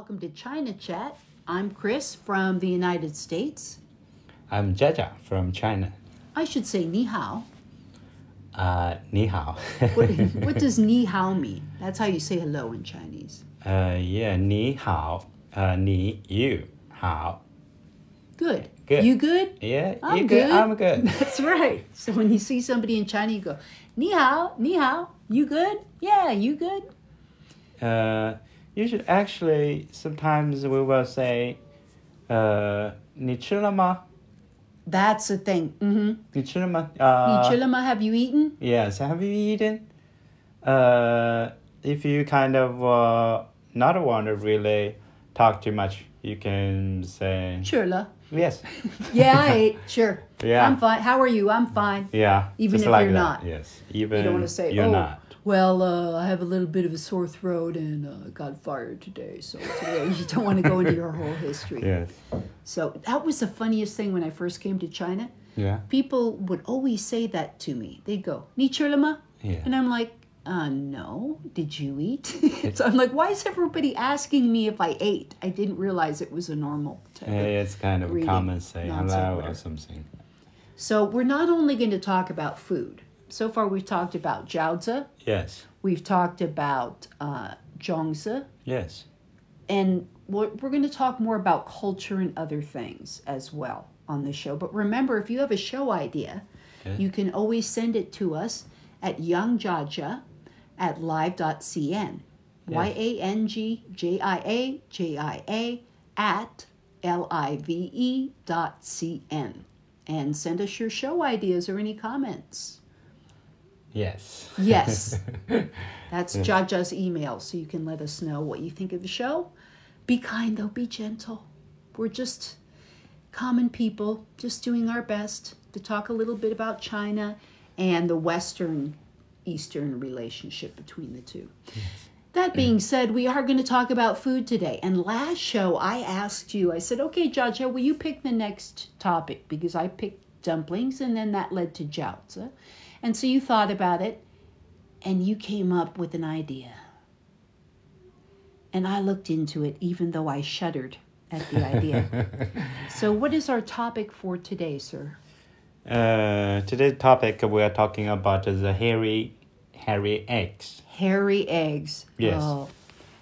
Welcome to China Chat. I'm Chris from the United States. I'm Jiajia from China. I should say ni hao. Uh, ni hao. what, what, does ni hao mean? That's how you say hello in Chinese. Uh, yeah, ni hao. Uh, ni you hao. Good. Good. You good? Yeah, I'm you good. good. I'm good. That's right. So when you see somebody in China, you go, ni hao, ni hao. You good? Yeah, you good? Uh, you should actually sometimes we will say, uh, 你吃了吗? That's the thing. Mm-hmm. 你吃了吗? Uh, Chilima, have you eaten? Yes, have you eaten? Uh, if you kind of uh, not want to really talk too much, you can say Chila. yes. Yeah, I ate. Sure. Yeah. I'm fine. How are you? I'm fine. Yeah. Even just if like you're that. not. Yes. Even You don't want to say, you're oh, not. well, uh, I have a little bit of a sore throat and uh, got fired today. So today you don't want to go into your whole history. Yes. So that was the funniest thing when I first came to China. Yeah. People would always say that to me. They'd go, Ni chulama? Yeah. And I'm like, uh, no. Did you eat? so I'm like, why is everybody asking me if I ate? I didn't realize it was a normal type of- It's kind of common say hello or something. So we're not only going to talk about food. So far we've talked about jiaozi. Yes. We've talked about uh, zongzi. Yes. and we're, we're going to talk more about culture and other things as well on the show. But remember, if you have a show idea, Okay. you can always send it to us at yangjiajia at live.cn. Y A N G J I A J I A at L I V E dot C N. And send us your show ideas or any comments. Yes. Yes. That's Jiajia's email, so you can let us know what you think of the show. Be kind, though, be gentle. We're just common people, just doing our best to talk a little bit about China and the Western Eastern relationship between the two. That being said, we are going to talk about food today. And last show, I asked you, I said, okay, Jiajia, will you pick the next topic? Because I picked dumplings, and then that led to jiaozi. And so you thought about it, and you came up with an idea. And I looked into it, even though I shuddered at the idea. so, what is our topic for today, sir? Uh, today's topic we are talking about is the hairy, hairy eggs. Hairy eggs. Yes. Oh,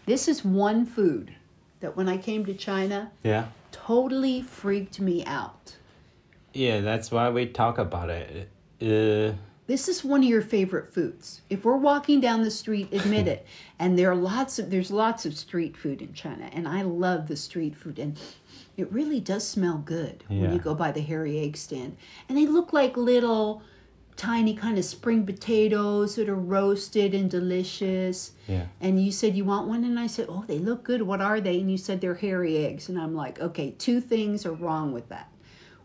this is one food that when I came to China Yeah. totally freaked me out. Yeah, that's why we talk about it. Uh, This is one of your favorite foods. If we're walking down the street, admit it. And there are lots of there's lots of street food in China, and I love the street food and it really does smell good when you go by the hairy egg stand. And they look like little tiny kind of spring potatoes that are roasted and delicious. yeah. And you said you want one, and I said, "Oh, they look good. What are they?" And you said they're hairy eggs, and I'm like, "Okay, two things are wrong with that.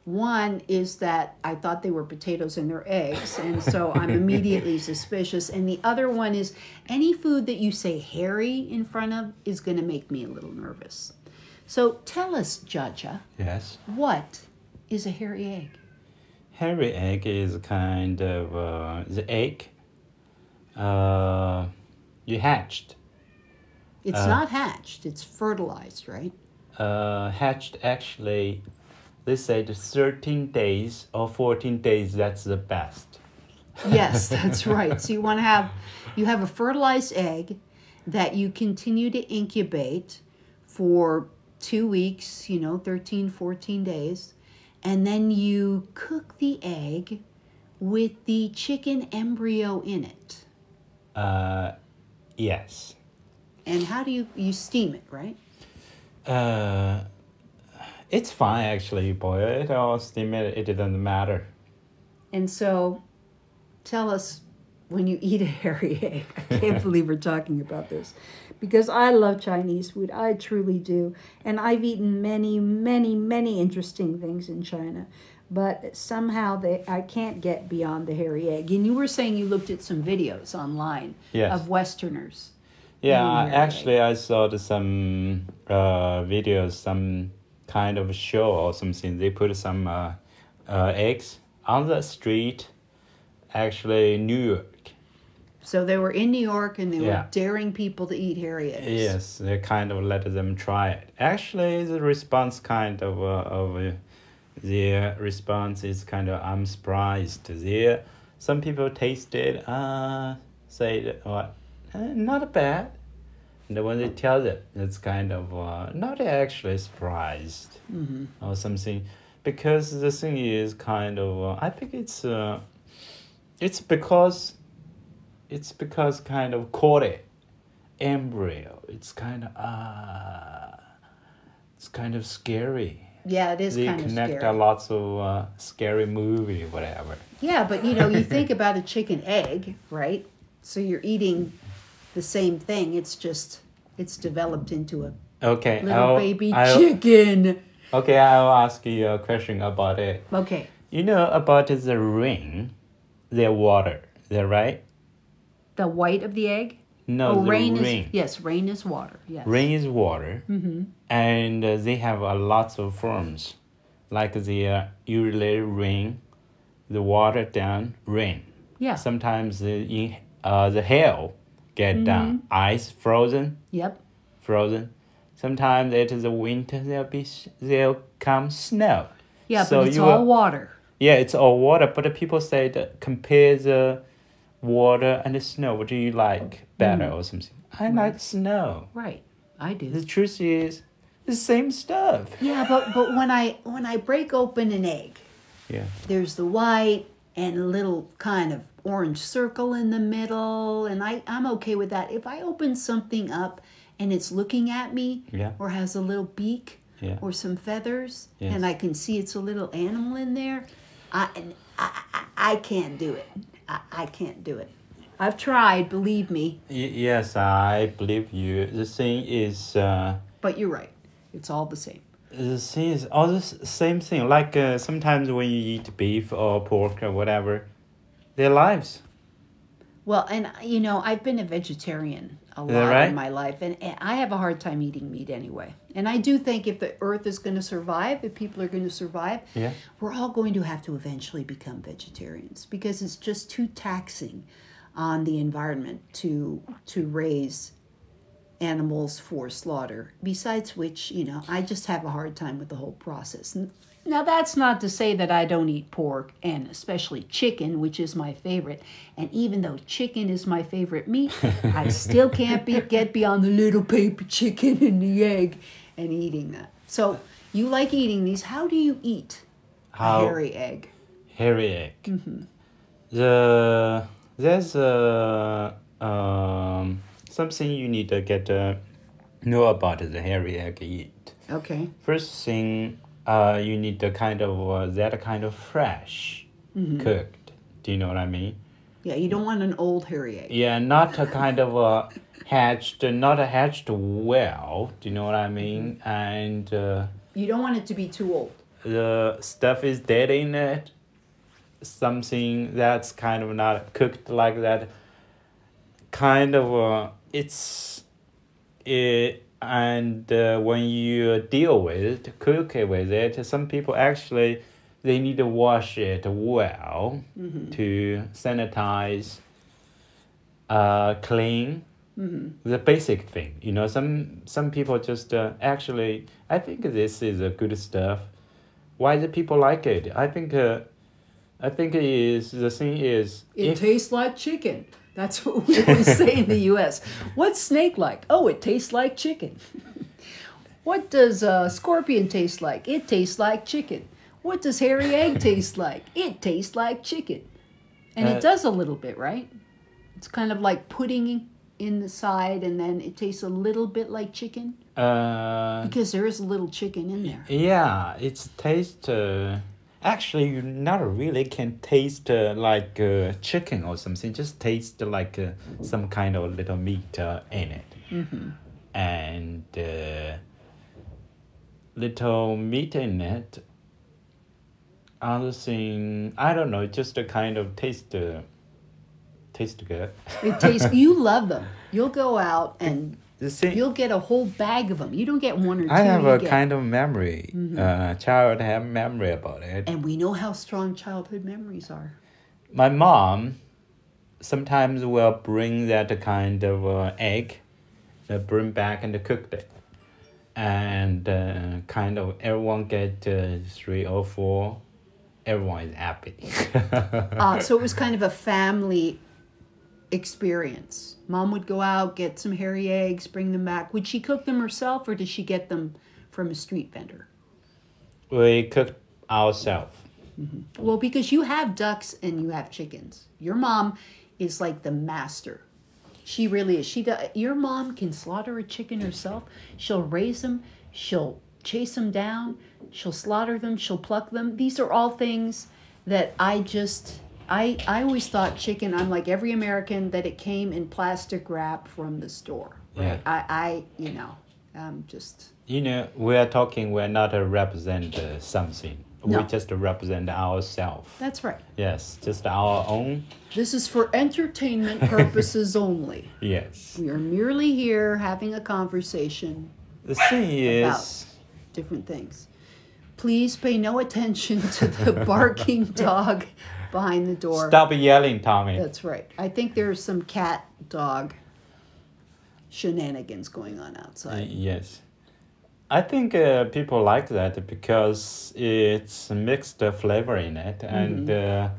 One is that I thought they were potatoes and they're eggs, and so I'm immediately suspicious. And the other one is any food that you say hairy in front of is going to make me a little nervous. So tell us, Jiajia, Yes. what is a hairy egg? Hairy egg is a kind of uh, the egg. Uh, you hatched. It's Uh. not hatched; it's fertilized, right? Uh, hatched actually. They said thirteen days or fourteen days. That's the best. Yes, that's right. So you want to have you have a fertilized egg that you continue to incubate for 2 weeks, you know, 13 14 days, and then you cook the egg with the chicken embryo in it. Uh, yes. And how do you you steam it, right? Uh, it's fine actually. boy. it or steam it. It doesn't matter. And so tell us when you eat a hairy egg. I can't believe we're talking about this because I love Chinese food. I truly do. And I've eaten many, many, many interesting things in China. But somehow they, I can't get beyond the hairy egg. And you were saying you looked at some videos online Yes. of Westerners. Yeah, actually, I saw the, some uh, videos, some kind of show or something. They put some uh, uh, eggs on the street, actually New York, So they were in New York and they Yeah. were daring people to eat hairy eggs. Yes, they kind of let them try it. Actually, the response kind of uh, of uh, their response is kind of I'm surprised. There, some people tasted uh say what uh, not bad. And when they tell it, it's kind of uh, not actually surprised hmm or something, because the thing is kind of uh, I think it's uh, it's because it's because kind of caught it embryo. It's kind of uh, it's kind of scary. Yeah, it is they kind of connect scary. a lots of uh, scary movie, whatever. Yeah, but you know, you think about a chicken egg, right? So you're eating the same thing. It's just it's developed into a Okay, little I'll, baby I'll, chicken. okay, I'll ask you a question about it. Okay. You know about the ring, the water, is that right? The white of the egg? No, oh, the rain ring. is yes, rain is water. Yes. Rain is water, Mm-hmm. and uh, they have a lots of forms, like the uh, usually rain, the water down rain. Yeah. Sometimes the in- uh, the hail get down, mm-hmm. ice frozen, Yep. frozen. Sometimes it is the winter. There'll be s- there'll come snow. Yeah, So but it's you all are- water. Yeah, it's all water, but the people say that compare the water and the snow. What do you like mm. better or something? I like snow. Right. I do. The truth is, the same stuff. Yeah, but but when I when I break open an egg, Yeah. there's the white and a little kind of orange circle in the middle and I, i'm okay with that if i open something up and it's looking at me Yeah. or has a little beak Yeah. or some feathers Yes. and i can see it's a little animal in there i i, I, I can't do it I, I can't do it i've tried believe me Y- yes, I believe you. The thing is, uh, but you're right it's all the same the thing is all the same thing. Like uh, sometimes when you eat beef or pork or whatever, their lives. Well, and you know, I've been a vegetarian a lot right? in my life, and, and I have a hard time eating meat anyway. And I do think if the earth is going to survive, if people are going to survive, Yeah. we're all going to have to eventually become vegetarians because it's just too taxing on the environment to to raise animals for slaughter. Besides which, you know, I just have a hard time with the whole process. Now, that's not to say that I don't eat pork and especially chicken, which is my favorite. And even though chicken is my favorite meat, I still can't be, get beyond the little baby chicken and the egg and eating that. So, you like eating these. How do you eat How- a hairy egg? hairy egg. Mm-hmm. The there's a um something you need to get to know about the hairy egg eat. Okay. First thing, uh, you need to kind of uh, that kind of fresh Mm-hmm. cooked. Do you know what I mean? Yeah, you don't want an old hairy egg. Yeah, not a kind of uh, hatched, not a hatched well. Do you know what I mean? And uh, You don't want it to be too old. the stuff is dead in it. Something that's kind of not cooked like that. Kind of, uh, it's it, and uh, when you deal with it, cook it with it. Some people actually they need to wash it well to sanitize, uh, clean. The basic thing, you know. Some some people just uh, actually. I think this is a good stuff. Why do people like it? I think. Uh, I think it is the thing is It if- tastes like chicken. That's what we always say in the U.S. What's snake like? Oh, it tastes like chicken. what does uh, scorpion taste like? It tastes like chicken. What does hairy egg taste like? It tastes like chicken. And Uh, it does a little bit, right? It's kind of like pudding in the side, and then it tastes a little bit like chicken uh, because there is a little chicken in there. Yeah, it's taste. Uh, actually, you not really can taste uh, like uh, chicken or something. Just taste like uh, some kind of little meat uh, in it, mm-hmm. and uh, little meat in it. Other thing, I don't know. Just a kind of taste. Uh, taste good. It tastes. you love them. You'll go out and The thing, you'll get a whole bag of them. You don't get one or two. I have a get- kind of memory. Mm-hmm. Uh, child have memory about it. And we know how strong childhood memories are. my mom sometimes we'll bring that kind of uh, egg, uh, bring back and cook it, and uh, kind of everyone get uh, three or four. Everyone is happy. Uh, so it was kind of a family experience. Mom would go out, get some hairy eggs, bring them back. Would she cook them herself or did she get them from a street vendor? we cook ourselves. Mm-hmm. Well, because you have ducks and you have chickens. Your mom is like the master. She really is. She do, your mom can slaughter a chicken herself. She'll raise them. She'll chase them down. She'll slaughter them. She'll pluck them. These are all things that I just I I always thought chicken. I'm like every American that it came in plastic wrap from the store. Yeah. I I you know um just You know, we are talking. We're not a represent uh, something. No. We just represent ourselves. that's right. Yes, just our own. This is for entertainment purposes only. Yes. We are merely here having a conversation, The thing About- is, different things. Please pay no attention to the barking dog behind the door. stop yelling, Tommy. That's right. I think there's some cat dog shenanigans going on Uh, outside. yes. I think uh, people like that because it's mixed uh, flavor in it and uh,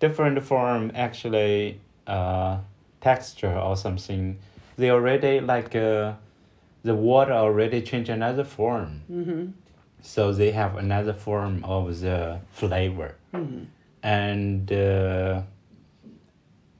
different form actually uh, texture or something. They already like uh, the water already changed another form. Mm-hmm. So they have another form of the flavor. Mm-hmm. And uh,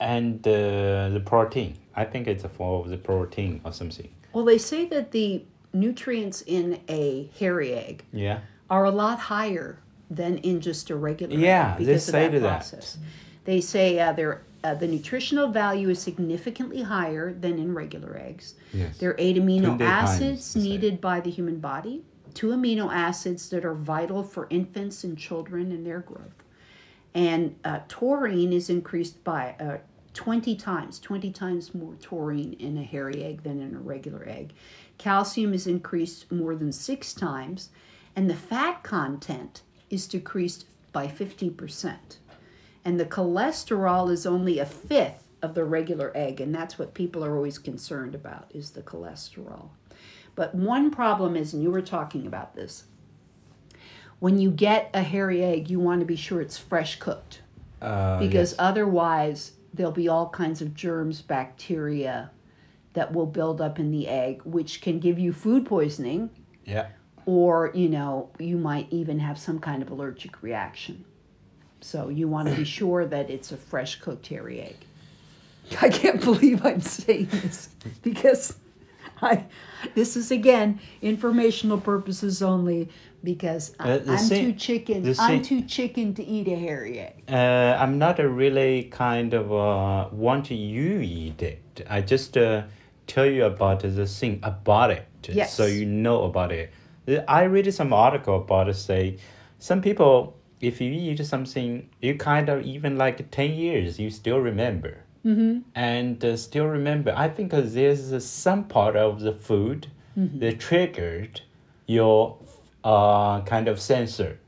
and uh, the protein. I think it's a form the protein or something. Well, they say that the nutrients in a hairy egg Yeah. are a lot higher than in just a regular Yeah, egg they say of to that that. They say uh, they're, uh, the nutritional value is significantly higher than in regular eggs. Yes. There are eight amino 20 times, acids needed by the human body, two amino acids that are vital for infants and children and their growth. And uh, taurine is increased by uh, 20 times, 20 times more taurine in a hairy egg than in a regular egg. Calcium is increased more than six times, and the fat content is decreased by 50%. And the cholesterol is only a fifth of the regular egg, and that's what people are always concerned about is the cholesterol. But one problem is, and you were talking about this, when you get a hairy egg, you want to be sure it's fresh cooked Uh, because yes. otherwise there'll be all kinds of germs, bacteria that will build up in the egg, which can give you food poisoning, yeah. or you know, you might even have some kind of allergic reaction. So you want to be sure that it's a fresh cooked hairy egg. I can't believe I'm saying this because I this is again informational purposes only because I, Uh, I'm thing- too chicken I'm too chicken to eat a hairy egg. Uh, I'm not a really kind of uh, want you eat it. I just uh, tell you about the thing about it, Yes. so you know about it. I read some article about it say some people if you eat something you kind of even like ten years you still remember. Mm-hmm. And uh, still remember, I think uh, there's uh, some part of the food that triggered your uh, kind of sensor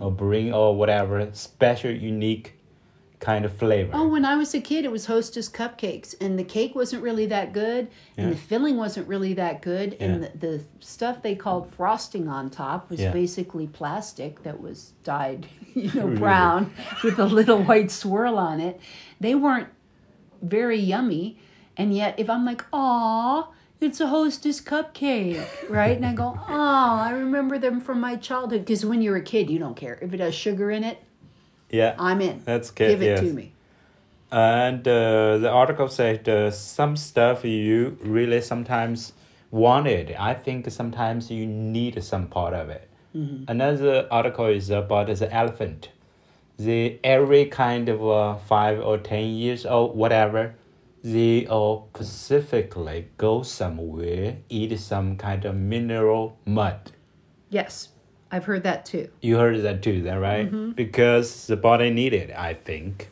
or bring or whatever special, unique kind of flavor. Oh, when I was a kid, it was Hostess cupcakes, and the cake wasn't really that good, and Yeah. the filling wasn't really that good, and the, the stuff they called frosting on top was Yeah. basically plastic that was dyed, you know, brown with a little white swirl on it. They weren't very yummy, and yet if I'm like, "Aw, it's a Hostess cupcake," right? And I go, "Oh, I remember them from my childhood," because when you're a kid, you don't care if it has sugar in it. yeah, I'm in. that's good. Give it yes. to me. And uh, the article said uh, some stuff you really sometimes wanted. I think sometimes you need some part of it. Another article is about the elephant. The every kind of uh, five or ten years old, whatever, they all specifically go somewhere, eat some kind of mineral mud. Yes, I've heard that too. You heard that too, that right? Because the body need it, I think.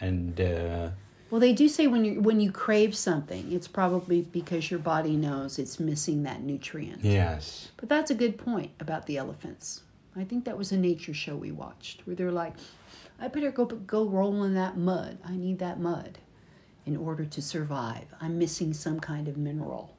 And uh, Well, they do say when you when you crave something, it's probably because your body knows it's missing that nutrient. yes, But that's a good point about the elephants. I think that was a nature show we watched where they're like, "I better go go roll in that mud. I need that mud," in order to survive. I'm missing some kind of mineral.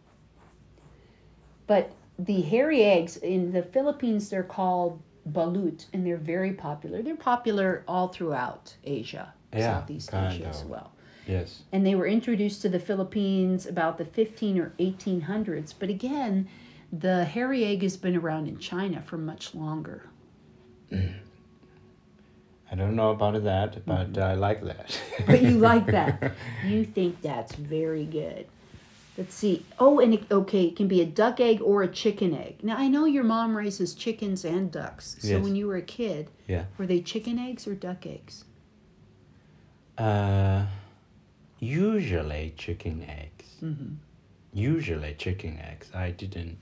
But the hairy eggs in the Philippines, they're called balut, and they're very popular. They're popular all throughout Asia, Yeah, Southeast Asia as well. Yes. And they were introduced to the Philippines about the 15 or 1800s. But again, the hairy egg has been around in China for much longer. I don't know about that, but I like that. But you like that. You think that's very good. Let's see. Oh, and it, okay, it can be a duck egg or a chicken egg. Now, I know your mom raises chickens and ducks. So Yes. when you were a kid, yeah. were they chicken eggs or duck eggs? Uh, usually chicken eggs. Mm-hmm. Usually chicken eggs. I didn't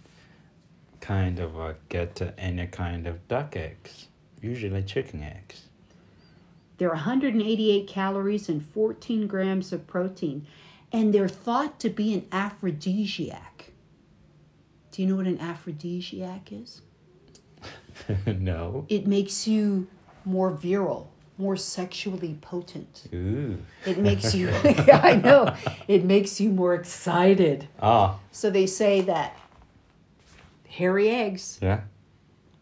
kind of uh, get uh, any kind of duck eggs. Usually chicken eggs. They're 188 calories and 14 grams of protein, and they're thought to be an aphrodisiac. Do you know what an aphrodisiac is? no. It makes you more virile, more sexually potent. Ooh. It makes you, I know, it makes you more excited. Ah, So they say that hairy eggs yeah.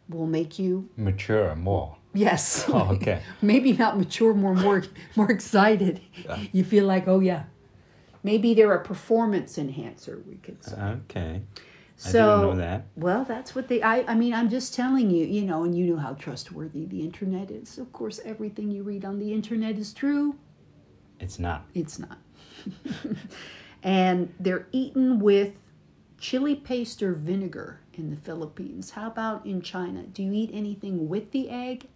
will make you, Mature more. Yes, Oh, okay. maybe not mature, more more more excited. You feel like, oh yeah, maybe they're a performance enhancer. We could say. Okay. I so didn't know that. well, that's what they. I I mean, I'm just telling you, you know, and you know how trustworthy the internet is. Of course, everything you read on the internet is true. It's not. It's not. and they're eaten with chili paste or vinegar in the Philippines. How about in China? Do you eat anything with the egg?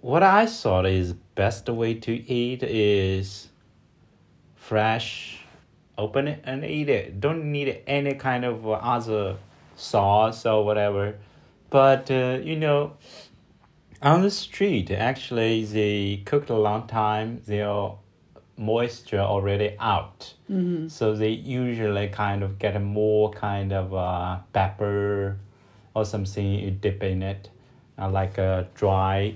What I thought is best way to eat is fresh, open it and eat it. Don't need any kind of other sauce or whatever. But uh, you know, on the street, actually, they cooked a long time. Their moisture already out, mm-hmm. so they usually kind of get a more kind of uh, pepper or something you dip in it, uh, like a dry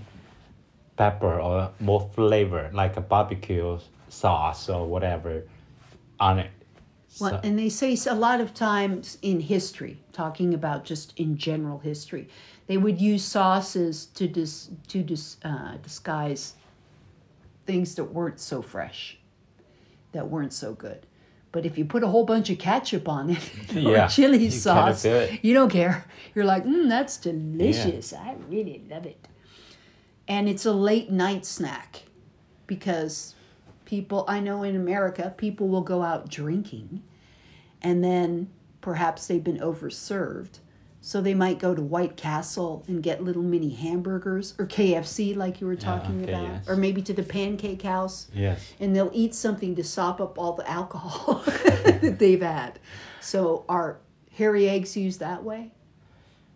pepper or more flavor, like a barbecue sauce or whatever, on it. Well, So- and they say a lot of times in history, talking about just in general history, they would use sauces to dis, to dis, uh, disguise things that weren't so fresh, that weren't so good. But if you put a whole bunch of ketchup on it or Yeah, chili you sauce, do you don't care. You're like, mm, that's delicious. I really love it. And it's a late night snack because people, I know in America, people will go out drinking and then perhaps they've been overserved. So they might go to White Castle and get little mini hamburgers or KFC, like you were ah, talking okay, about, yes. or maybe to the pancake house yes. and they'll eat something to sop up all the alcohol that they've had. So are hairy eggs used that way?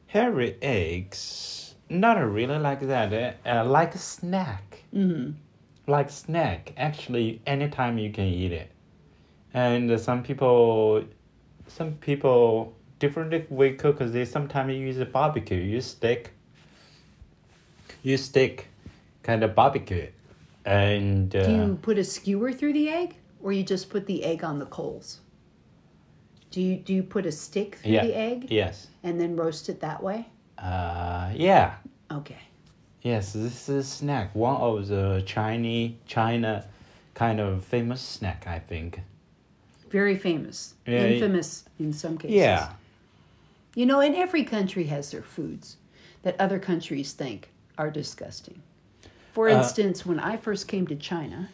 Hairy eggs, not really like that. eh, Uh, like a snack. Mm-hmm. Like snack. Actually, anytime you can eat it. And uh, some people, some people different way cook. They sometimes use a barbecue. You stick. You stick, kind of barbecue, and uh, Do you put a skewer through the egg or you just put the egg on the coals? Do you do you put a stick through yeah, the egg yes, and then roast it that way? Uh, yeah. Okay. Yes, this is snack. One of the Chinese China kind of famous snack, I think. Very famous. Yeah, Infamous in some cases. Yeah. You know, and every country has their foods that other countries think are disgusting. For Uh, instance, when I first came to China,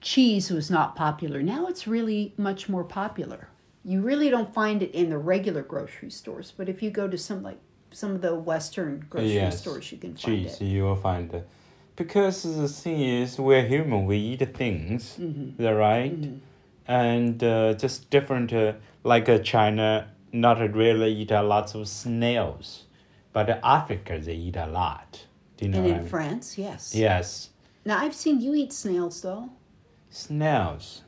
cheese was not popular. Now it's really much more popular. You really don't find it in the regular grocery stores, but if you go to some like some of the western grocery yes. stores, you can find Cheese, it. you will find it. Because the thing is, we're human. We eat things. Mm-hmm. Right? And uh, just different. Uh, like uh, China, not really eat a lots of snails, but Africa they eat a lot. Do you know And in I mean? France, yes. Yes. Now I've seen you eat snails though. snails,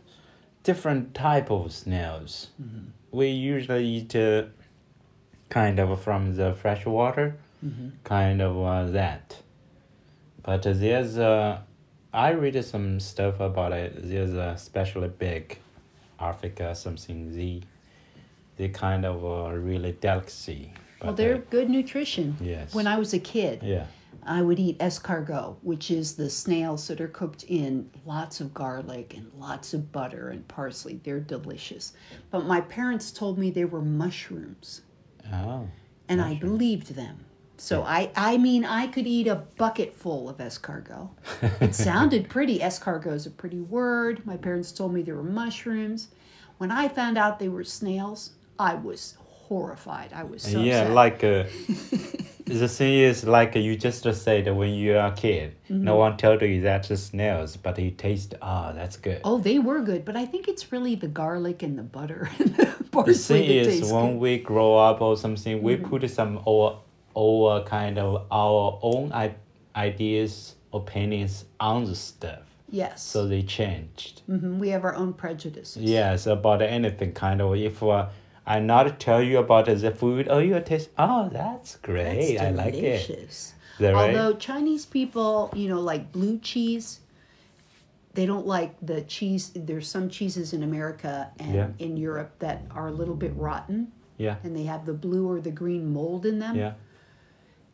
different type of snails. We usually eat uh, kind of from the fresh water, kind of uh, that. But there's uh, I read some stuff about it. There's a especially big Africa something the they kind of a really delicacy. Well, they're uh, good nutrition. Yes. When I was a kid, yeah. I would eat escargot, which is the snails that are cooked in lots of garlic and lots of butter and parsley. They're delicious. But my parents told me they were mushrooms, Oh. and I believed them. So I, I mean, I could eat a bucket full of escargot. It sounded pretty. Escargot is a pretty word. My parents told me they were mushrooms. When I found out they were snails, I was horrified. I was so yeah, like uh, the thing is like you just said when you are a kid, Mm-hmm. no one told you that's the snails, but you taste ah that's good. Oh, they were good, but I think it's really the garlic and the butter and the the parsley thing that is when good. Mm-hmm. we grow up or something, we put some our our kind of our own I- ideas, opinions on the stuff, Yes. so they changed. hmm We have our own prejudices. Yes, about anything kind of. If uh, I not tell you about the food, oh, you taste. Oh, that's That's great. I like it. delicious. That right? Although Chinese people, you know, like blue cheese, they don't like the cheese. There's some cheeses in America and Yeah. in Europe that are a little bit rotten yeah, and they have the blue or the green mold in them. yeah.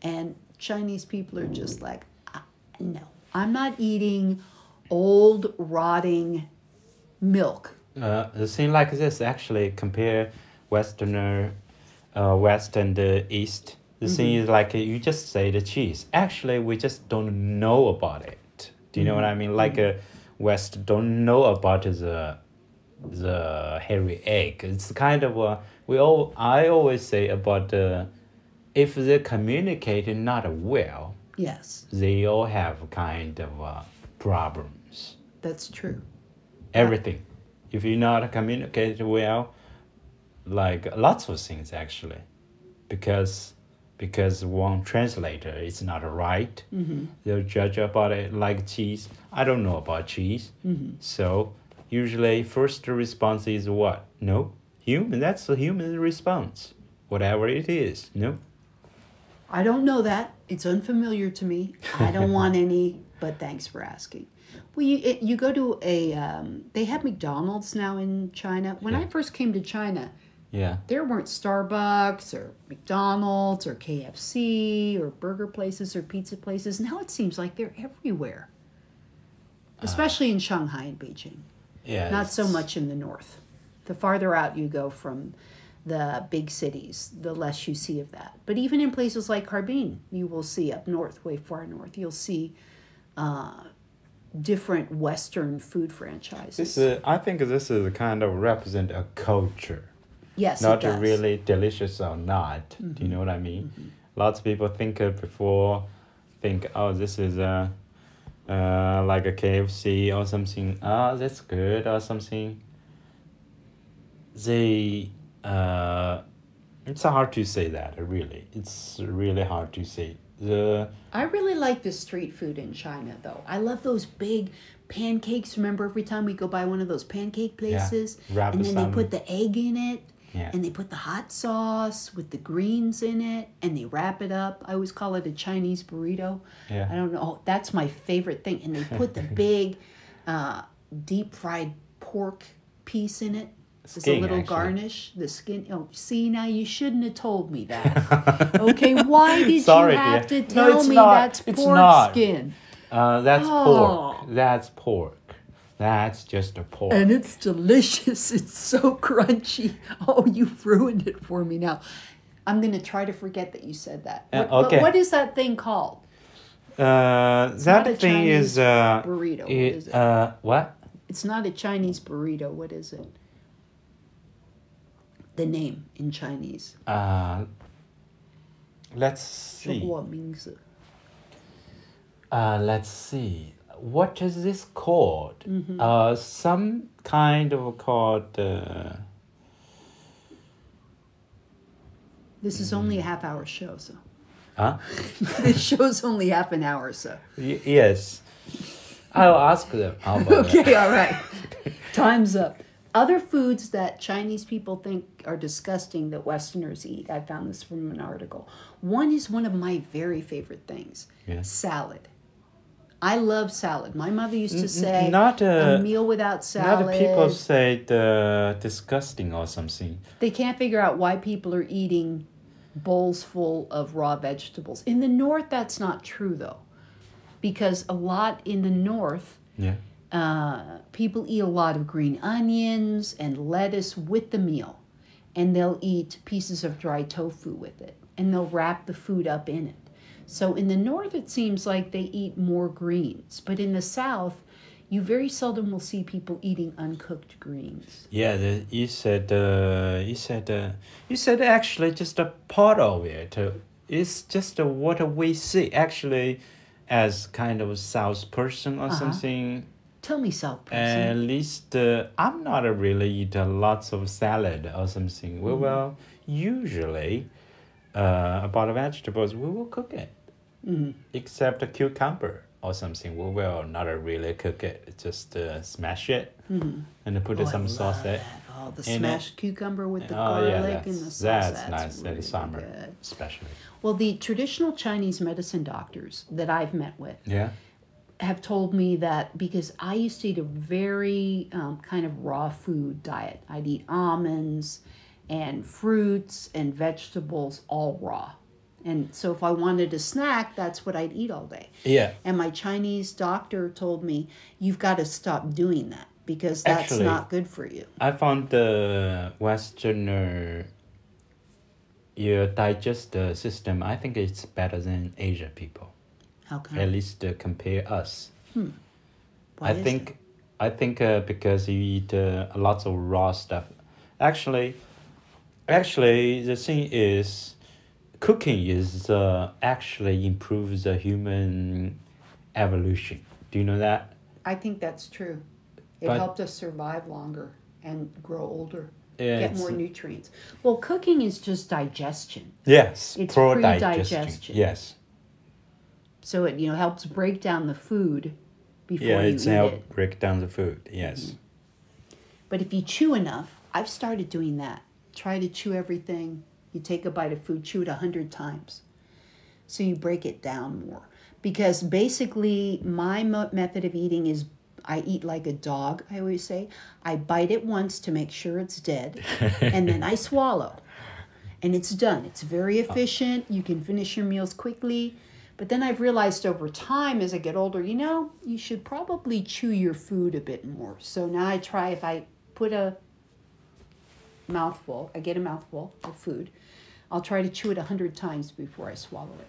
And Chinese people are just like, "Ah, no, I'm not eating old, rotting milk. Uh, the thing like this actually compare Westerner, uh, West and the East. The thing is like you just say the cheese. Actually, we just don't know about it. Do you know what I mean? Like uh, West don't know about the the hairy egg. It's kind of uh, we all I always say about the if they communicate not well, Yes, they all have kind of uh, problems that's true. everything. If you not communicate well, like lots of things actually, because because one translator is not right, they'll judge about it like cheese. I don't know about cheese, so usually first response is what? No, human. That's the human response. Whatever it is, no. I don't know that. It's unfamiliar to me. I don't want any, but thanks for asking. Well, you it, you go to a um, they have McDonald's now in China. When I first came to China, Yeah, there weren't Starbucks or McDonald's or KFC or burger places or pizza places. Now it seems like they're everywhere, especially in Shanghai and Beijing. yeah. Not so much in the north. The farther out you go from the big cities, the less you see of that. But even in places like Harbin, you will see up north, way far north, you'll see uh, different Western food franchises. This is, I think this is kind of represent a culture. Yes, not. Mm-hmm. really delicious or not. Do you know what I mean? Lots of people think uh, before, think, oh, this is a, uh, like a KFC or something. Ah, that's good or something. They, uh, it's hard to say that. Really, it's really hard to say. The I really like the street food in China, though. I love those big pancakes. Remember, every time we go by one of those pancake places, Wrap and then some- they put the egg in it, Yeah. and they put the hot sauce with the greens in it, and they wrap it up. I always call it a Chinese burrito. Yeah. I don't know. Oh, that's my favorite thing. And they put the big, uh, deep fried pork piece in it. As a little actually. garnish. The skin. Oh, see now you shouldn't have told me that. okay, why did Sorry, you have dear. to tell it's me not. that's It's pork skin? uh, that's Oh. pork. That's pork. That's just a pour. And it's delicious. It's so crunchy. Oh, you've ruined it for me now. I'm going to try to forget that you said that. Uh, okay. what is that thing called? Uh, that thing Chinese is uh, burrito. It, what is it? Uh, what? It's not a Chinese burrito. What is it? The name in Chinese. Uh, let's see. Uh, let's see. What is this called? Mm-hmm. Uh, some kind of called. Uh, This is only a half hour show, so huh? this show's only half an hour, so Y- yes. I'll ask them. About that? okay, all right. Time's up. Other foods that Chinese people think are disgusting that Westerners eat. I found this from an article. One is one of my very favorite things Yeah. salad. I love salad. My mother used to say, not a uh, meal without salad. not people say the disgusting or something. They can't figure out why people are eating bowls full of raw vegetables. In the north, that's not true though, because a lot in the north, Yeah. uh, people eat a lot of green onions and lettuce with the meal, and they'll eat pieces of dry tofu with it, and they'll wrap the food up in it. So in the north, it seems like they eat more greens, but in the south, you very seldom will see people eating uncooked greens. Yeah, the, you said uh, you said uh, you said actually just a part of it. Uh, it's just uh, what we see actually, as kind of a South person or Uh-huh. something. Tell me, South person. At least uh, I'm not a really eat lots of salad or something. We will usually uh, about vegetables we will cook it, Mhm. except a cucumber or something. We will not really cook it. Just uh, smash it and put Oh, some love sauce in. that. Oh, the it. smashed cucumber with the Oh yeah, garlic and the sauce. that's, nice in really the summer, good. especially. Well, the traditional Chinese medicine doctors that I've met with Yeah. have told me that because I used to eat a very um, kind of raw food diet. I'd eat almonds and fruits and vegetables all raw. And so if I wanted a snack, that's what I'd eat all day. Yeah. And my Chinese doctor told me, you've got to stop doing that because that's Actually- not good for you. I found the Westerner your digestive system. I think it's better than Asia people. How come? At least uh, compare us. Why I is think? I think uh, because you eat uh, lots of raw stuff. Actually, actually the thing is, cooking is uh, actually improves the human evolution. Do you know that? I think that's true. It But- helped us survive longer and grow older, Yeah, get more nutrients. Well, cooking is just digestion. Yes, It's pro pre-digestion. Yes. So it you know helps break down the food before Yeah, you it's eat help it. break down the food. Yes. But if you chew enough, I've started doing that. Try to chew everything. You take a bite of food, chew it a hundred times. So you break it down more. Because basically, my mo- method of eating is I eat like a dog, I always say. I bite it once to make sure it's dead, and then I swallow. And it's done. It's very oh. efficient. You can finish your meals quickly. But then I've realized over time as I get older, you know, you should probably chew your food a bit more. So now I try if I put a mouthful, I get a mouthful of food, I'll try to chew it a hundred times before I swallow it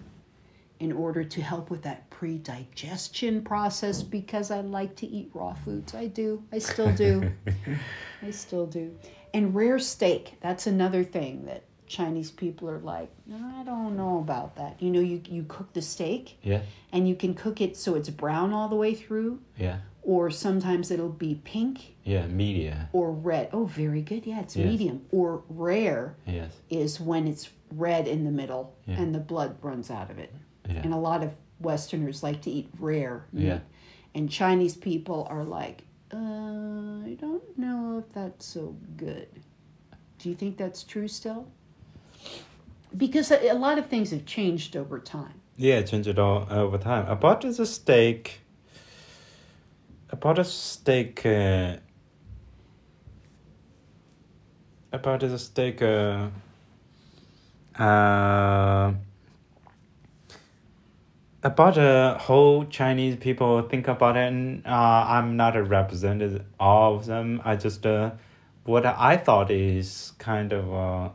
in order to help with that pre-digestion process because I like to eat raw foods. I do. I still do. I still do. And rare steak, that's another thing that Chinese people are like, I don't know about that. You know, you, you cook the steak Yeah. and you can cook it so it's brown all the way through, Yeah. Or sometimes it'll be pink Yeah. Media. or red. Oh, very good. Yeah, it's Yes. medium. Or rare Yes. is when it's red in the middle Yeah. and the blood runs out of it. Yeah. And a lot of Westerners like to eat rare meat. Yeah. And Chinese people are like, uh, I don't know if that's so good. Do you think that's true still? Because a, lot of things have changed over time. Yeah, change it all over time. About the steak. About the steak. Uh, about the steak. Uh, uh, about the whole Chinese people think about it. And, uh, I'm not a representative of them. I just uh, what I thought is kind of. Uh,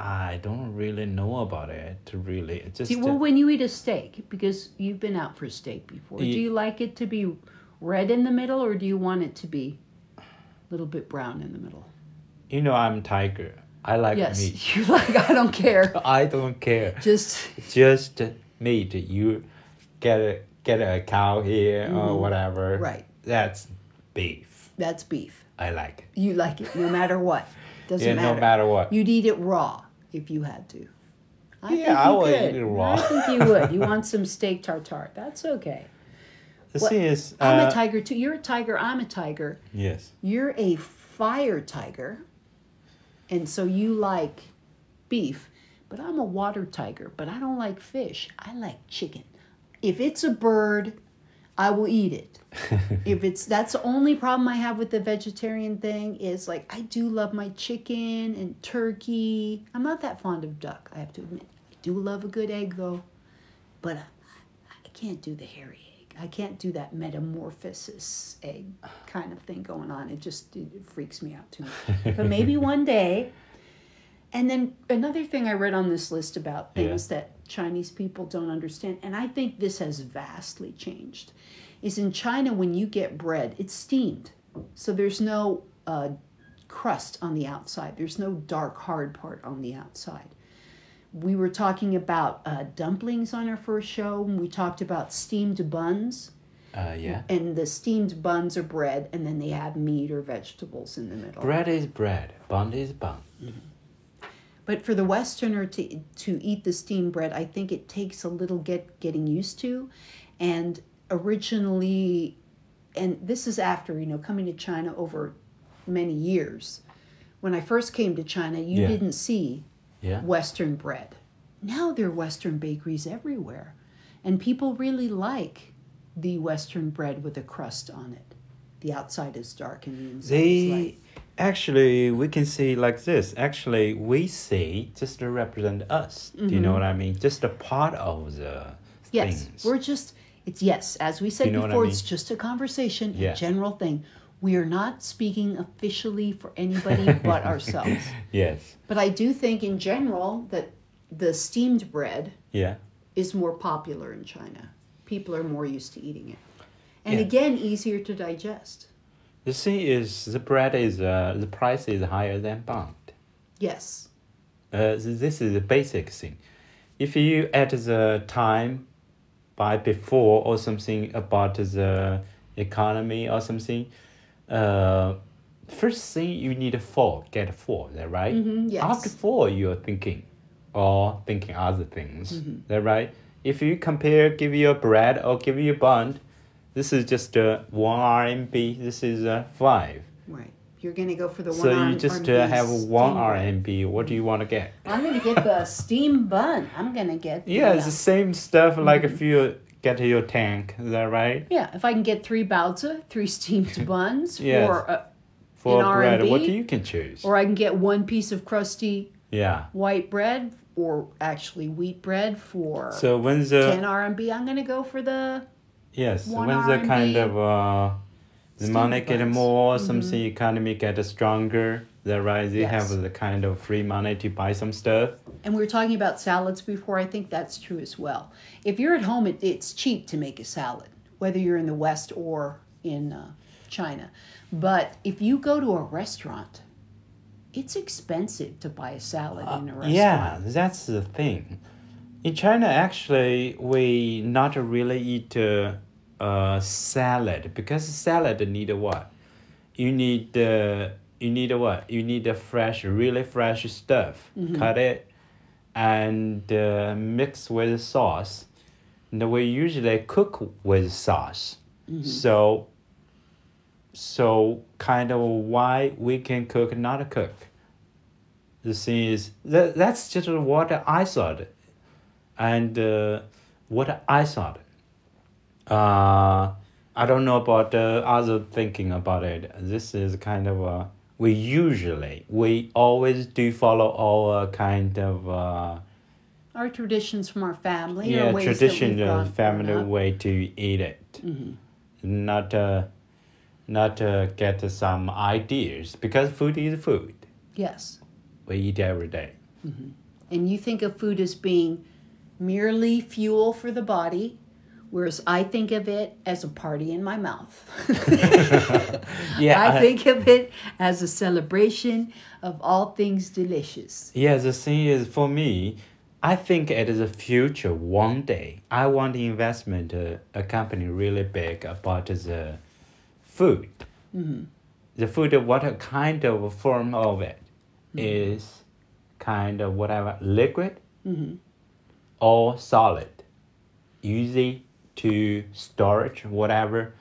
I don't really know about it. To really, It's just you- well, when you eat a steak, because you've been out for steak before, do you like it to be red in the middle or do you want it to be a little bit brown in the middle? you know I'm tiger. I like yes, meat. you like, I don't care. I don't care. Just, Just meat. You get a get a cow here or whatever. Mm-hmm. right. That's beef. That's beef. I like it. You like it no matter what. Doesn't Yeah, matter. no matter what. You'd eat it raw if you had to. I Yeah, think I would could. eat it raw. I think you would. You want some steak tartare. That's okay. The thing is, I'm uh, a tiger too. You're a tiger. I'm a tiger. yes. You're a fire tiger. And so you like beef. but I'm a water tiger, but I don't like fish. I like chicken. If it's a bird, I will eat it. if it's that's the only problem I have with the vegetarian thing is like I do love my chicken and turkey. I'm not that fond of duck, I have to admit. I do love a good egg though, but I, I can't do the hairy egg. I can't do that metamorphosis egg kind of thing going on. It just it freaks me out too much. but maybe one day. And then another thing I read on this list about things Yeah. that Chinese people don't understand, and I think this has vastly changed, is in China when you get bread, it's steamed. So there's no uh, crust on the outside, there's no dark, hard part on the outside. We were talking about uh, dumplings on our first show, and we talked about steamed buns. Uh, yeah. And the steamed buns are bread, and then they have meat or vegetables in the middle. Bread is bread. Bun is bun. But for the Westerner to to eat the steamed bread, I think it takes a little get getting used to. And originally, and this is after you know coming to China over many years. When I first came to China, you Yeah. didn't see Yeah. Western bread. Now there are Western bakeries everywhere, and people really like the Western bread with a crust on it. The outside is dark and the inside is They light. Actually we can see like this. Actually, we see just to represent us. Do you know what I mean? Just a part of the Mm-hmm. Yes, things. we're just it's yes, as we said You know what I before, mean? it's just a conversation, Yeah. a general thing. We are not speaking officially for anybody but ourselves. yes. But I do think in general that the steamed bread Yeah. is more popular in China. People are more used to eating it. And Yeah. again, easier to digest. The thing is, the bread is uh, the price is higher than bond. Yes. Uh, this is the basic thing. If you at the time, by before or something about the economy or something, uh, first thing you need a four, get a four, that right? Mhm, yes. After four, you're thinking, or thinking other things, Mm-hmm. that right? If you compare, give you a bread or give you a bun, this is just uh, one RMB. This is uh, five. Right. You're going to go for the one So you just arm uh, have one. RMB. What do you want to get? I'm going to get the steam bun. I'm going to get the, Yeah, it's uh, the same stuff. Like Mm-hmm. if you get to your tank, is that right? Yeah, if I can get three baozi, three steamed buns Yes. for, uh, For In bread, what RMB? do you can choose? or I can get one piece of crusty yeah. white bread, or actually wheat bread for So when's the ten RMB. I'm gonna go for the yes? one When's the kind of uh, the money get more, something economy get stronger. That right? They Yes. have the kind of free money to buy some stuff. and we were talking about salads before. I think that's true as well. If you're at home, it, it's cheap to make a salad, whether you're in the West or in uh, China. But if you go to a restaurant, it's expensive to buy a salad in a restaurant. Uh, Yeah, that's the thing. In China, actually, we not really eat uh, uh, salad because salad need what? You need uh, you need what? You need a fresh, really fresh stuff. Cut it and uh, mix with sauce. And we usually cook with sauce. So so kind of why we can cook not cook the thing is that that's just what I thought, and uh, what I thought. Uh, I don't know about uh, other thinking about it. This is kind of uh, we usually we always do follow our kind of uh, Our traditions from our family. yeah or ways that we've traditional family way to eat it. Not uh, not uh, get some ideas because food is food. Yes. We eat every day. And you think of food as being merely fuel for the body, whereas I think of it as a party in my mouth. Yeah, I think of it as a celebration of all things delicious. Yeah, the thing is, for me, I think it is a future. One day, I want the investment uh, a company really big about the food. The food, what a kind of form of it is kind of whatever liquid or solid, easy to storage, whatever.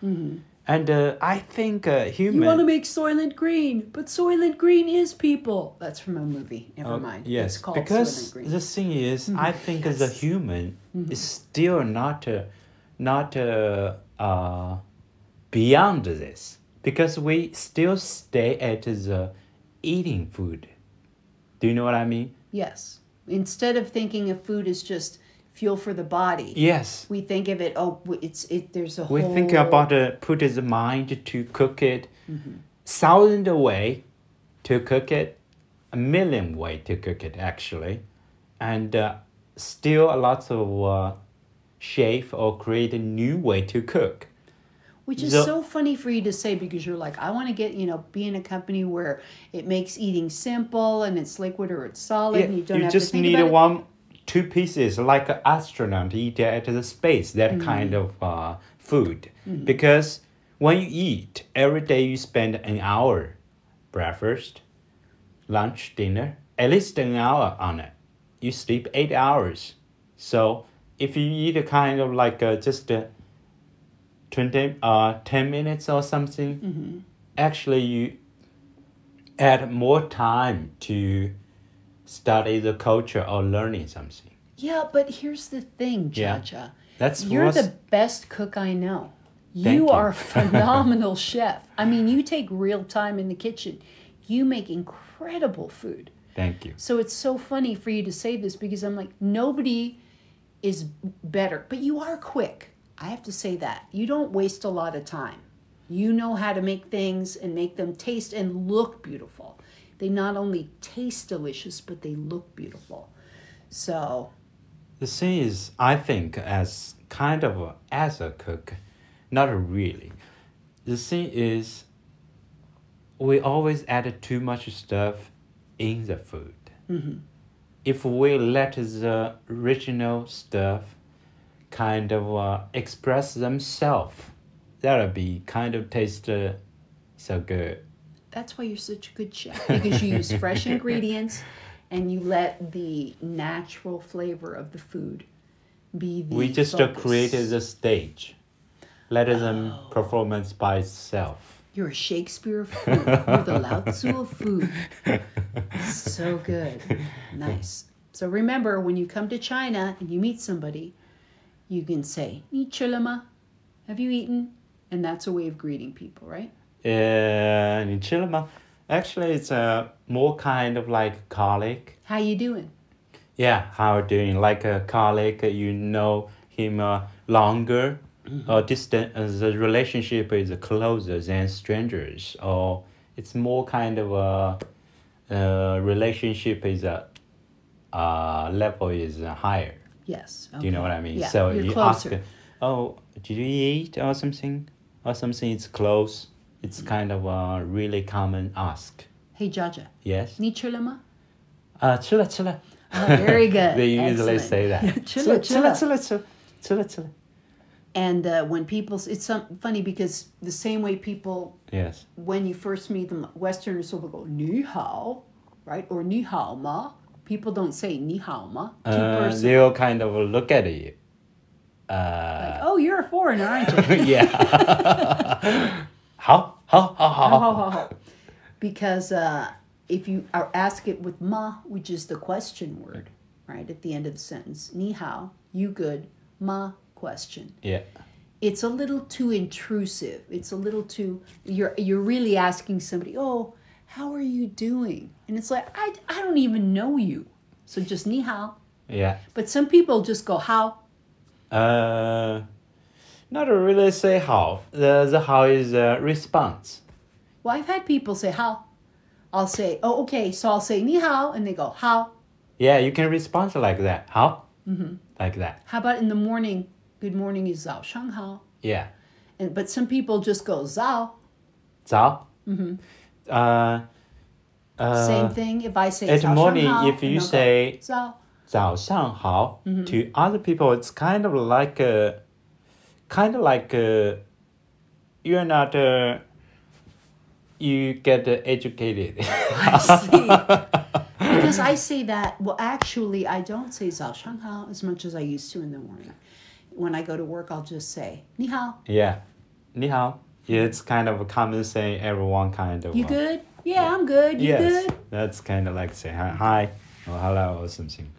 And uh, I think uh, You human. want to make Soylent Green, but Soylent Green is people. That's from a movie. Never Oh, mind. Yes, It's called because Soylent Green. the thing is, I think as a Yes. human is still not, uh, not uh, uh, beyond this because we still stay at the eating food. Do you know what I mean? yes. Instead of thinking of food as just fuel for the body, Yes. we think of it. Oh, it's it. There's a We whole. think about uh, put his mind to cook it, Mm-hmm. thousand way to cook it, a million way to cook it actually, and uh, still a lot of uh, chef or create a new way to cook. Which is The- so funny for you to say because you're like, I want to get, you know, be in a company where it makes eating simple and it's liquid or it's solid Yeah, and you don't you have just to think need about it. one, two pieces like an astronaut eat at the space. That Mm-hmm. kind of uh, food because when you eat every day, you spend an hour, breakfast, lunch, dinner, at least an hour on it. You sleep eight hours. So if you eat a kind of like uh, just uh, 20, uh, 10 minutes or something, Mm-hmm. actually you add more time to study the culture or learning something. Yeah, but here's the thing, Yeah. That's You're what's- the best cook I know. You you. are a phenomenal chef. I mean, you take real time in the kitchen. You make incredible food. Thank you. So it's so funny for you to say this because I'm like, nobody is better, but you are quick. I have to say that. You don't waste a lot of time. You know how to make things and make them taste and look beautiful. They not only taste delicious, but they look beautiful. So, The thing is, I think as kind of a, as a cook, not really. The thing is, we always add too much stuff in the food. Mm-hmm. If we let the original stuff kind of uh, express themselves, that'll be kind of taste uh, so good. That's why you're such a good chef because you use fresh ingredients and you let the natural flavor of the food be the we just focus. created the stage, let them performance by itself. You're a Shakespeare of food. You're the Lao Tzu of food. So good. Nice. So remember, when you come to China and you meet somebody, you can say, Ni chilama, have you eaten? And that's a way of greeting people, right? Yeah, Ni chilama. Actually, it's a more kind of like colleague. How you doing? Yeah, how you doing? Like a colleague, uh, you know him uh, longer. Mm-hmm. Or distant, uh, the relationship is closer than strangers, or it's more kind of a uh, relationship is a uh, level is higher. Yes. Okay. Do you know what I mean? Yeah, so you closer. ask, oh, did you eat or something? Or something, it's close. It's kind of a really common ask. Hey, Jiajia. Yes? Ni chulama. Uh, chula Oh, very good. they usually say that. 吃了,吃了,吃了,吃了,吃了,吃了. And uh, when people, it's some, funny because the same way people, yes, when you first meet them, Westerners will go, ni hao, right? Or ni hao ma people don't say ni hao ma. Uh, they'll kind of look at you. Uh, like, oh, you're a foreigner, aren't you? yeah. how? How? How? How? Because uh, if you are ask it with ma, which is the question word, right at the end of the sentence, ni hao, you good, ma question. Yeah. It's a little too intrusive. It's a little too. You're you're really asking somebody. Oh, how are you doing? And it's like, I, I don't even know you. So just ni hao. Yeah. But some people just go, how? Uh, not really say how. The, the how is a response. Well, I've had people say how. I'll say, oh, okay. So I'll say ni hao, and they go, how? Yeah, you can respond like that. How? Mm-hmm. Like that. How about in the morning? Good morning is zao shang hao. Yeah. And, but some people just go zao. Zao? Mm-hmm Uh, uh, Same thing. If I say at 早上好, morning, if and you they'll go, say 早.早上好 Mm-hmm. to other people, it's kind of like a, kind of like a, you're not uh you get uh, educated. I see. because I say that. Well, actually, I don't say 早上好 as much as I used to in the morning. When I go to work, I'll just say 你好. yeah. 你好. it's kind of a common saying. Everyone kind of. You uh, good? Yeah, I'm good. You yes, good? that's kind of like say hi, or hello or something.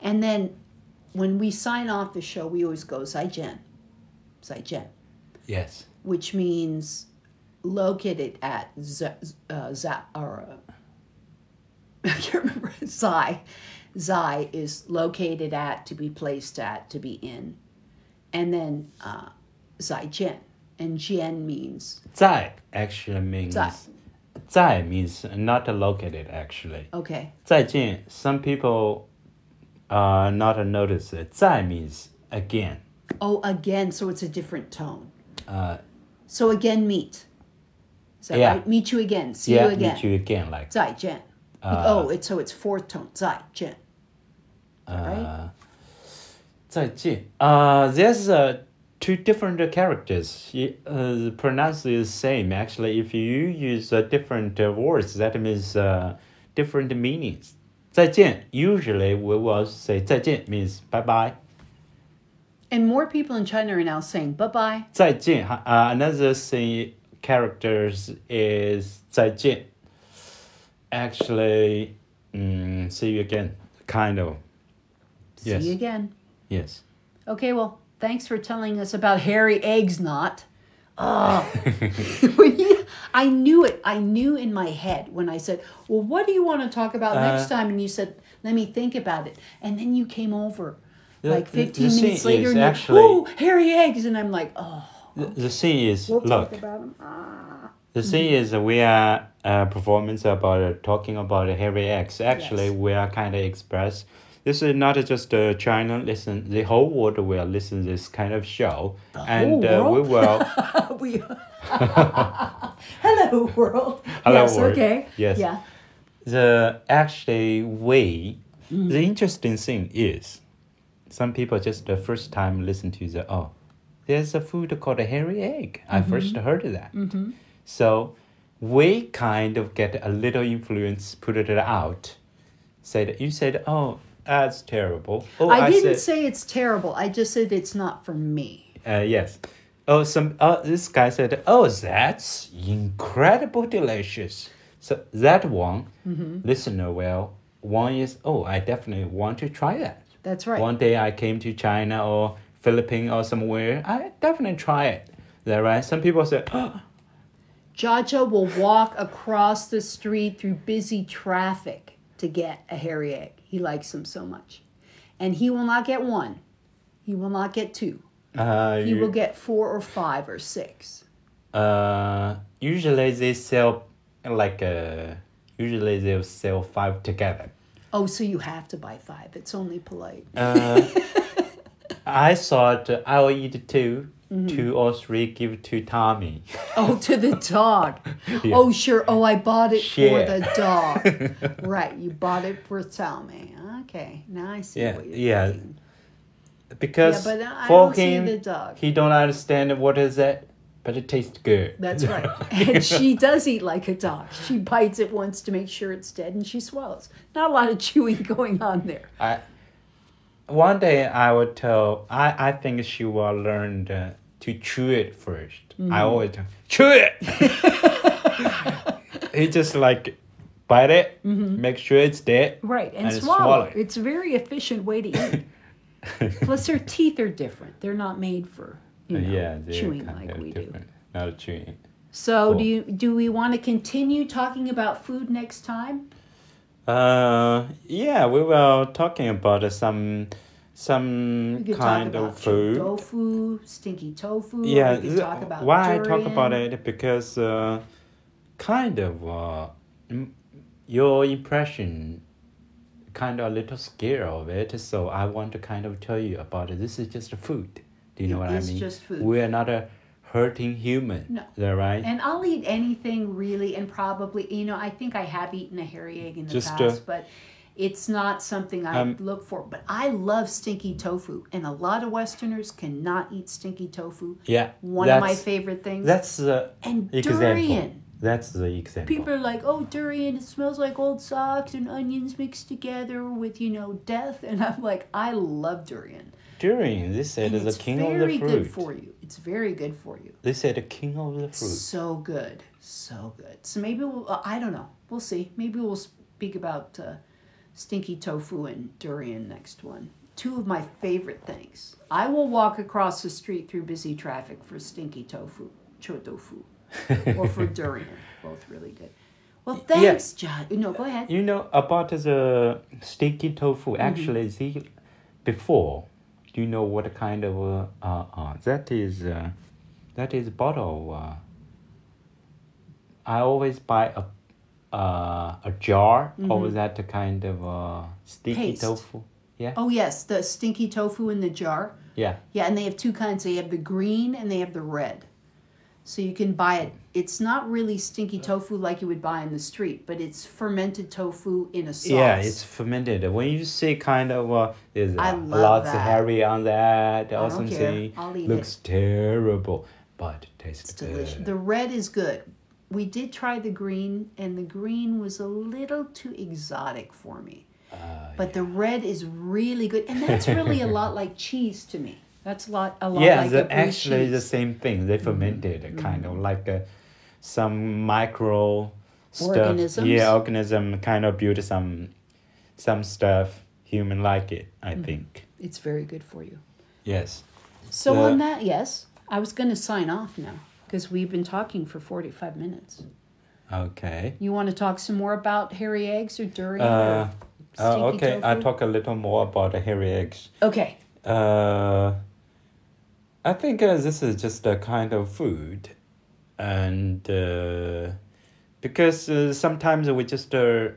And then when we sign off the show, we always go Zaijian. Zaijian, Yes. which means located at Z, uh, Za, or uh, I can't remember. Zai. Zai is located at, to be placed at, to be in. And then uh, Zaijian And Jian means, 在 actually means 在. 在 means not located actually. okay, 再见 some people uh not notice it. 在 means again. oh, again, so it's a different tone. Uh So again, meet. Is that Yeah. right? Meet you again. See yeah, you again. meet you again like 再见. Uh, oh, it's so it's fourth tone. 再见. right? uh 再见. Uh there's uh two different characters. Y- Uh, pronounced is same actually. If you use uh, different uh, words, that means uh, different meanings. 再见 usually we will say 再见 means bye bye. And more people in China are now saying bye bye. 再见. Uh, another thing characters is 再见. Actually, mm, see you again. Kind of. See Yes. you again. Yes. Okay, well, thanks for telling us about Harry Egg's knot. Oh, I knew it. I knew in my head when I said, "Well, what do you want to talk about next Uh, time?" And you said, "Let me think about it." And then you came over, The- like the- the fifteen minutes later, and you, actually- "Oh, hairy eggs," and I'm like, "Oh, The, the thing is, we'll look, talk about him." Ah. the thing is, we are uh, performance about uh, talking about hairy eggs. Actually, Yes. we are kind of express. This is not just uh, China. Listen, the whole world will listen this kind of show, and whole uh, we will. we. Hello, world. Hello, yes. world. Okay. Yes. Yeah. the actually way Mm. the interesting thing is some people just the first time listen to the oh there's a food called a hairy egg i Mm-hmm. first heard of that so we kind of get a little influence put it out said you said oh that's terrible oh I didn't said, say it's terrible. I just said it's not for me. uh, yes oh some uh, this guy said oh that's incredible delicious so that one Mm-hmm. listener well one is oh i definitely want to try that That's right. one day i came to china or philippines or somewhere i definitely try it that right some people say oh Jiajia will walk across the street through busy traffic to get a hairy egg. He likes them so much. And he will not get one. He will not get two. uh, He you- will get four or five or six. uh usually they sell like uh usually they'll sell five together Oh, so you have to buy five. It's only polite. uh, i thought i'll eat 2 Mm-hmm. two or three give to tommy Oh, to the dog. Yeah. Oh, sure. Oh, I bought it Share. for the dog. right. You bought it for Salme. Okay. Now I see Yeah, what you're yeah. thinking. because Yeah, but I for don't see him the dog. he don't understand what is it but it tastes good That's right. And she does eat like a dog. She bites it once to make sure it's dead and she swallows. Not a lot of chewing going on there. I one day I would tell I I think she will learn uh, to chew it 1st Mm-hmm. I always chew it. he just like bite it, make sure it's dead. Right. And, And swallow. swallow it. It's a very efficient way to eat. Plus, their teeth are different. They're not made for you know, yeah, chewing like we do. different. Not chewing. So, do you do we want to continue talking about food next time? Uh, yeah, we were talking about uh, some some kind talk of food. tofu, stinky tofu. yeah talk about why i talk about it because uh, kind of uh, your impression kind of a little scared of it so i want to kind of tell you about it this is just food do you know It what i mean just food. we are not a hurting human No. is that right And I'll eat anything really, and probably, you know, I think I have eaten a hairy egg in the Just, past, uh, but it's not something I Um, look for. But I love stinky tofu, and a lot of Westerners cannot eat stinky tofu. yeah One of my favorite things. that's the and example durian. that's the example People are like, oh, durian, it smells like old socks and onions mixed together with, you know, death. And I'm like, I love durian. durian this said And is the king of very the fruit good for you. It's very good for you. They say the king of the fruit. So good, so good. So maybe we'll. Uh, I don't know. We'll see. Maybe we'll speak about uh, stinky tofu and durian next one. Two of my favorite things. I will walk across the street through busy traffic for stinky tofu, cho tofu, or for durian. Both really good. Well, thanks, John. No, go ahead. You know about the stinky tofu. Mm-hmm. Actually, see, before, do you know what kind of uh, uh, uh that is? Uh, that is bottle. Uh, I always buy a uh, a jar of that a kind of uh, Mm-hmm. Paste. tofu. Yeah, Oh yes, the stinky tofu in the jar. yeah, Yeah, and they have two kinds. They have the green and they have the red. So you can buy it. It's not really stinky tofu like you would buy in the street, but it's fermented tofu in a sauce. yeah. It's fermented. When you see kind of uh, there's I uh, lots of hairy on that or don't something. care. I'll eat Looks terrible, but tastes It's delicious. good. The red is good. We did try the green, and the green was a little too exotic for me. Uh, But the red is really good, and that's really a lot like cheese to me. That's a lot, a lot yeah, like the, a brie actually the same thing. They fermented Mm-hmm. kind of like uh, some micro stuff. Organisms? Yeah, organism kind of build some some stuff. Human like it, I Mm-hmm. think. It's very good for you. Yes. So The- on that, yes, I was going to sign off now because we've been talking for forty-five minutes. Okay. You want to talk some more about hairy eggs or durian? Uh, or uh, stinky okay, I tofu? talk a little more about the hairy eggs. Okay. Uh, I think uh, this is just a kind of food, and uh, because uh, sometimes we just uh,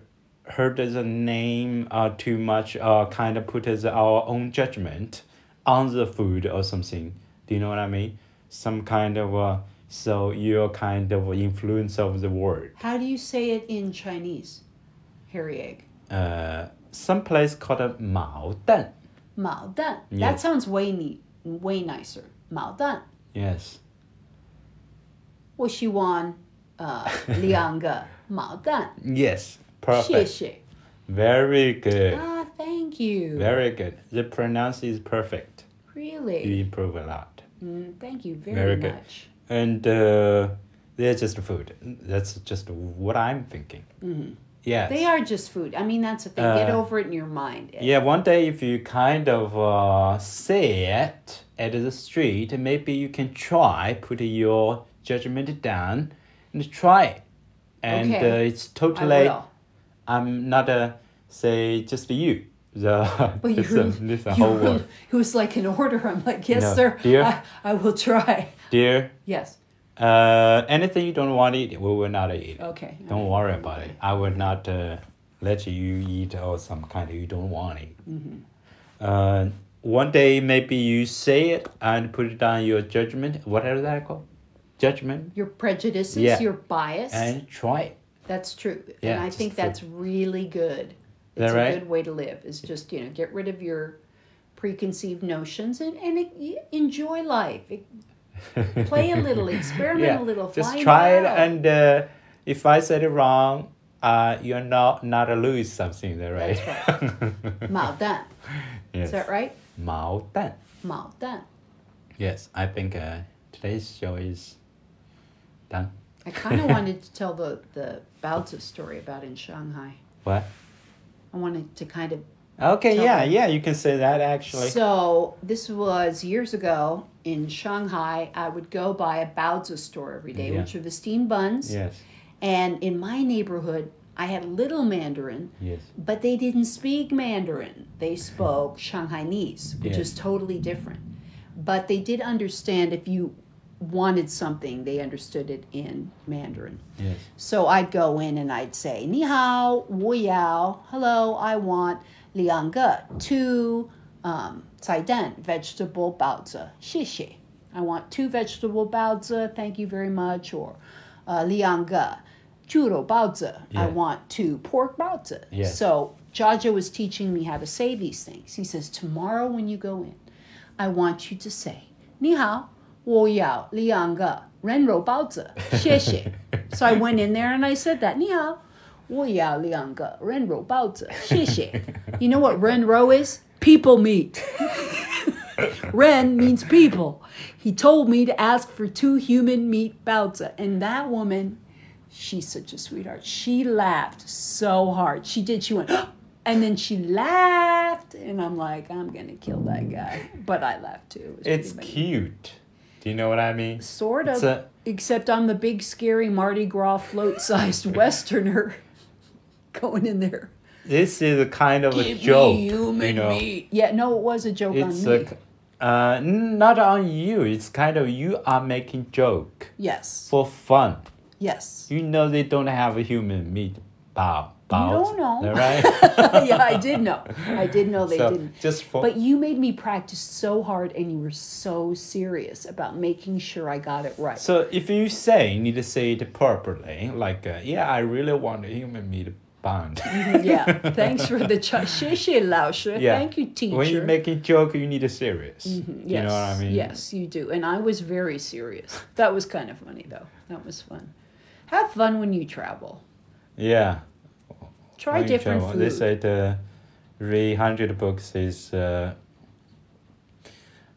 heard the name uh, too much, or kind of put as our own judgment on the food or something. Do you know what I mean? Some kind of uh, so you're kind of influence of the word. How do you say it in Chinese? Hairy egg. Uh, some place called a Mao Dan. 毛蛋. Yes. That sounds way neat, way nicer. 毛蛋. Yes. 我希望呃两个毛蛋. Yes. 谢 Perfect. 谢. Very good. Ah, thank you. Very good. The pronounce is perfect. You really. improve a lot. Mm, thank you very, Very good. And uh, they're just food. That's just what I'm thinking. Mm-hmm. Yes. They are just food. I mean, that's the thing. Get Uh, over it in your mind. Yeah, one day if you kind of uh, say it at the street, maybe you can try put your judgment down and try it. And Okay. uh, it's totally. I'm not a say just you. The But you, uh, this you whole world. it was like an order. I'm like, yes, No. sir. Dear? I, I will try. Dear, Yes. uh, anything you don't want to eat, we will not eat. Okay. Don't worry about it. I will not uh, let you eat or some kind of you don't want to eat. Mm-hmm. Uh, one day maybe you say it and put it on your judgment. What is that called? Judgment Your prejudices, Yeah. your bias. and try it. That's true. Yeah, and I think that's really good. It's a right? good way to live. Is just, you know, get rid of your preconceived notions and, and enjoy life. It- play a little, experiment yeah, a little, just find try it. out. And uh, if I said it wrong, uh, you're not not to lose something, there, right? That's right. 毛蛋. yes. Is that right? 毛蛋. 毛蛋. Yes, I think uh, today's show is done. I kind of wanted to tell the, the Baozi story about in Shanghai. What? I wanted to kind of Okay, yeah, yeah, you can say that actually. So this was years ago in Shanghai. I would go by a baozi store every day, yeah. which are the steamed buns. Yes. And in my neighborhood, I had little Mandarin. Yes. But they didn't speak Mandarin. They spoke Shanghainese, which yes. is totally different. But they did understand if you wanted something, they understood it in Mandarin. Yes. So I'd go in and I'd say, Ni hao, wu yao, hello, I want 两个 two um, 菜蛋 vegetable 包子,谢谢. I want two vegetable 包子, thank you very much. Or uh, 两个猪肉包子, I Yeah. want two pork 包子. Yeah. So Jaja was teaching me how to say these things. He says, tomorrow when you go in, I want you to say, 你好,我要两个人肉包子,谢谢. So I went in there and I said that. 你好, 我要两个人肉包子,谢谢. You know what renro is? People meat. Ren means people. He told me to ask for two human meat baozi. And that woman, she's such a sweetheart. She laughed so hard. She did. She went, and then she laughed. And I'm like, I'm going to kill that guy. But I laughed too. It was It's pretty cute. Do you know what I mean? funny. Sort of. It's a- except I'm the big, scary Mardi Gras float sized Westerner going in there. This is a kind of a joke. me human you know? meat. Yeah, no, it was a joke It's on me. a, uh, not on you. It's kind of you are making joke yes. for fun. Yes. You know they don't have a human meat bow. bao don't know. right? yeah, I did know. I did know they so didn't. just for But you made me practice so hard and you were so serious about making sure I got it right. so if you say you need to say it properly, like uh, yeah, I really want a human meat bound. yeah. Thanks for the ch- 谢谢老师. Yeah. Thank you, teacher. when you make a joke, you need a serious. yes. You know what I mean? Yes, you do. And I was very serious. That was kind of funny though. That was fun. Have fun when you travel. Yeah. Try When you different travel, food. They say the read hundred books is uh,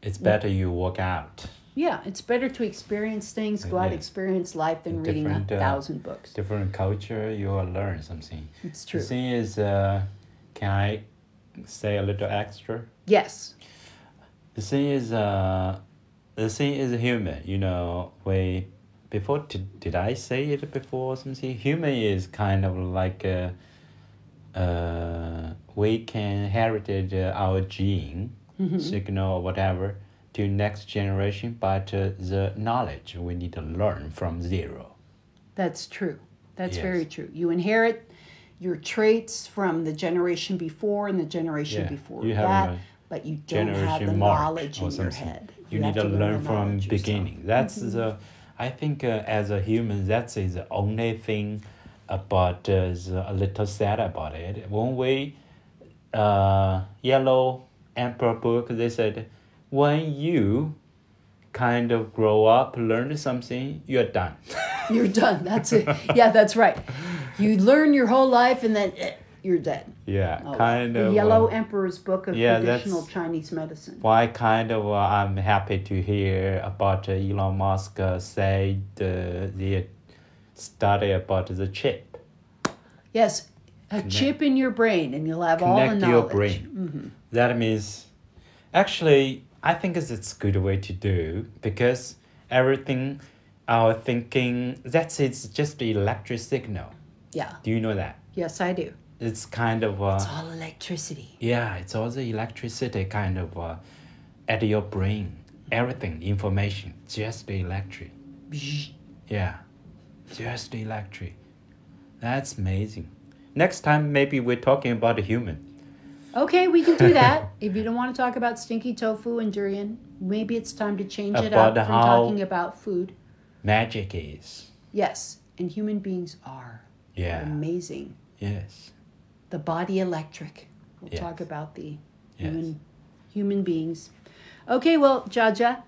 it's better you walk out. Yeah, it's better to experience things, go out, Yeah. experience life than reading a uh, thousand books. Different culture, you will learn something. It's true. The thing is, uh, can I say a little extra? Yes. The thing is, uh, the thing is human. You know, we before did, did I say it before? Something human is kind of like uh, uh, we can inherit uh, our gene signal or whatever to next generation, but uh, the knowledge we need to learn from zero. That's true. That's Yes. very true. You inherit your traits from the generation before and the generation Yeah, before you have that, but you don't have the knowledge in your head. You, need have to learn from knowledge yourself. beginning. That's the, I think uh, as a human, that's the only thing about uh, the, a little sad about it. When we, uh, yellow emperor book, they said, when you kind of grow up, learn something, you're done. You're done. That's it. Yeah, that's right. You learn your whole life and then eh, you're dead. yeah, Oh, kind the of. Yellow uh, Emperor's Book of yeah, Traditional Chinese Medicine. Why kind of uh, I'm happy to hear about uh, Elon Musk uh, say the the study about the chip Yes, a chip in your brain and you'll have all the connect knowledge. your brain. That means, actually, I think it's it's good way to do because everything, our thinking, that's it's just the electric signal. Yeah. Do you know that? Yes, I do. It's kind of uh, It's all electricity. Yeah, it's all the electricity kind of uh, at your brain. Everything, information, just the electric. Yeah, just the electric. That's amazing. Next time, maybe we're talking about a human. Okay, we can do that. if you don't want to talk about stinky tofu and durian, maybe it's time to change it up from talking about food. Magic is. Yes, and human beings are Yeah. amazing. Yes. The body electric. We'll Yes. talk about the Yes. human human beings. Okay, well, Jiajia,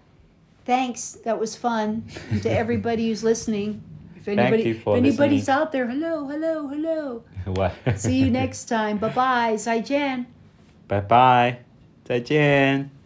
thanks. That was fun. And to everybody who's listening. If anybody if anybody's listening. out there, hello, hello, hello. What? See you next time. Bye bye. 再见. Bye bye. 再见.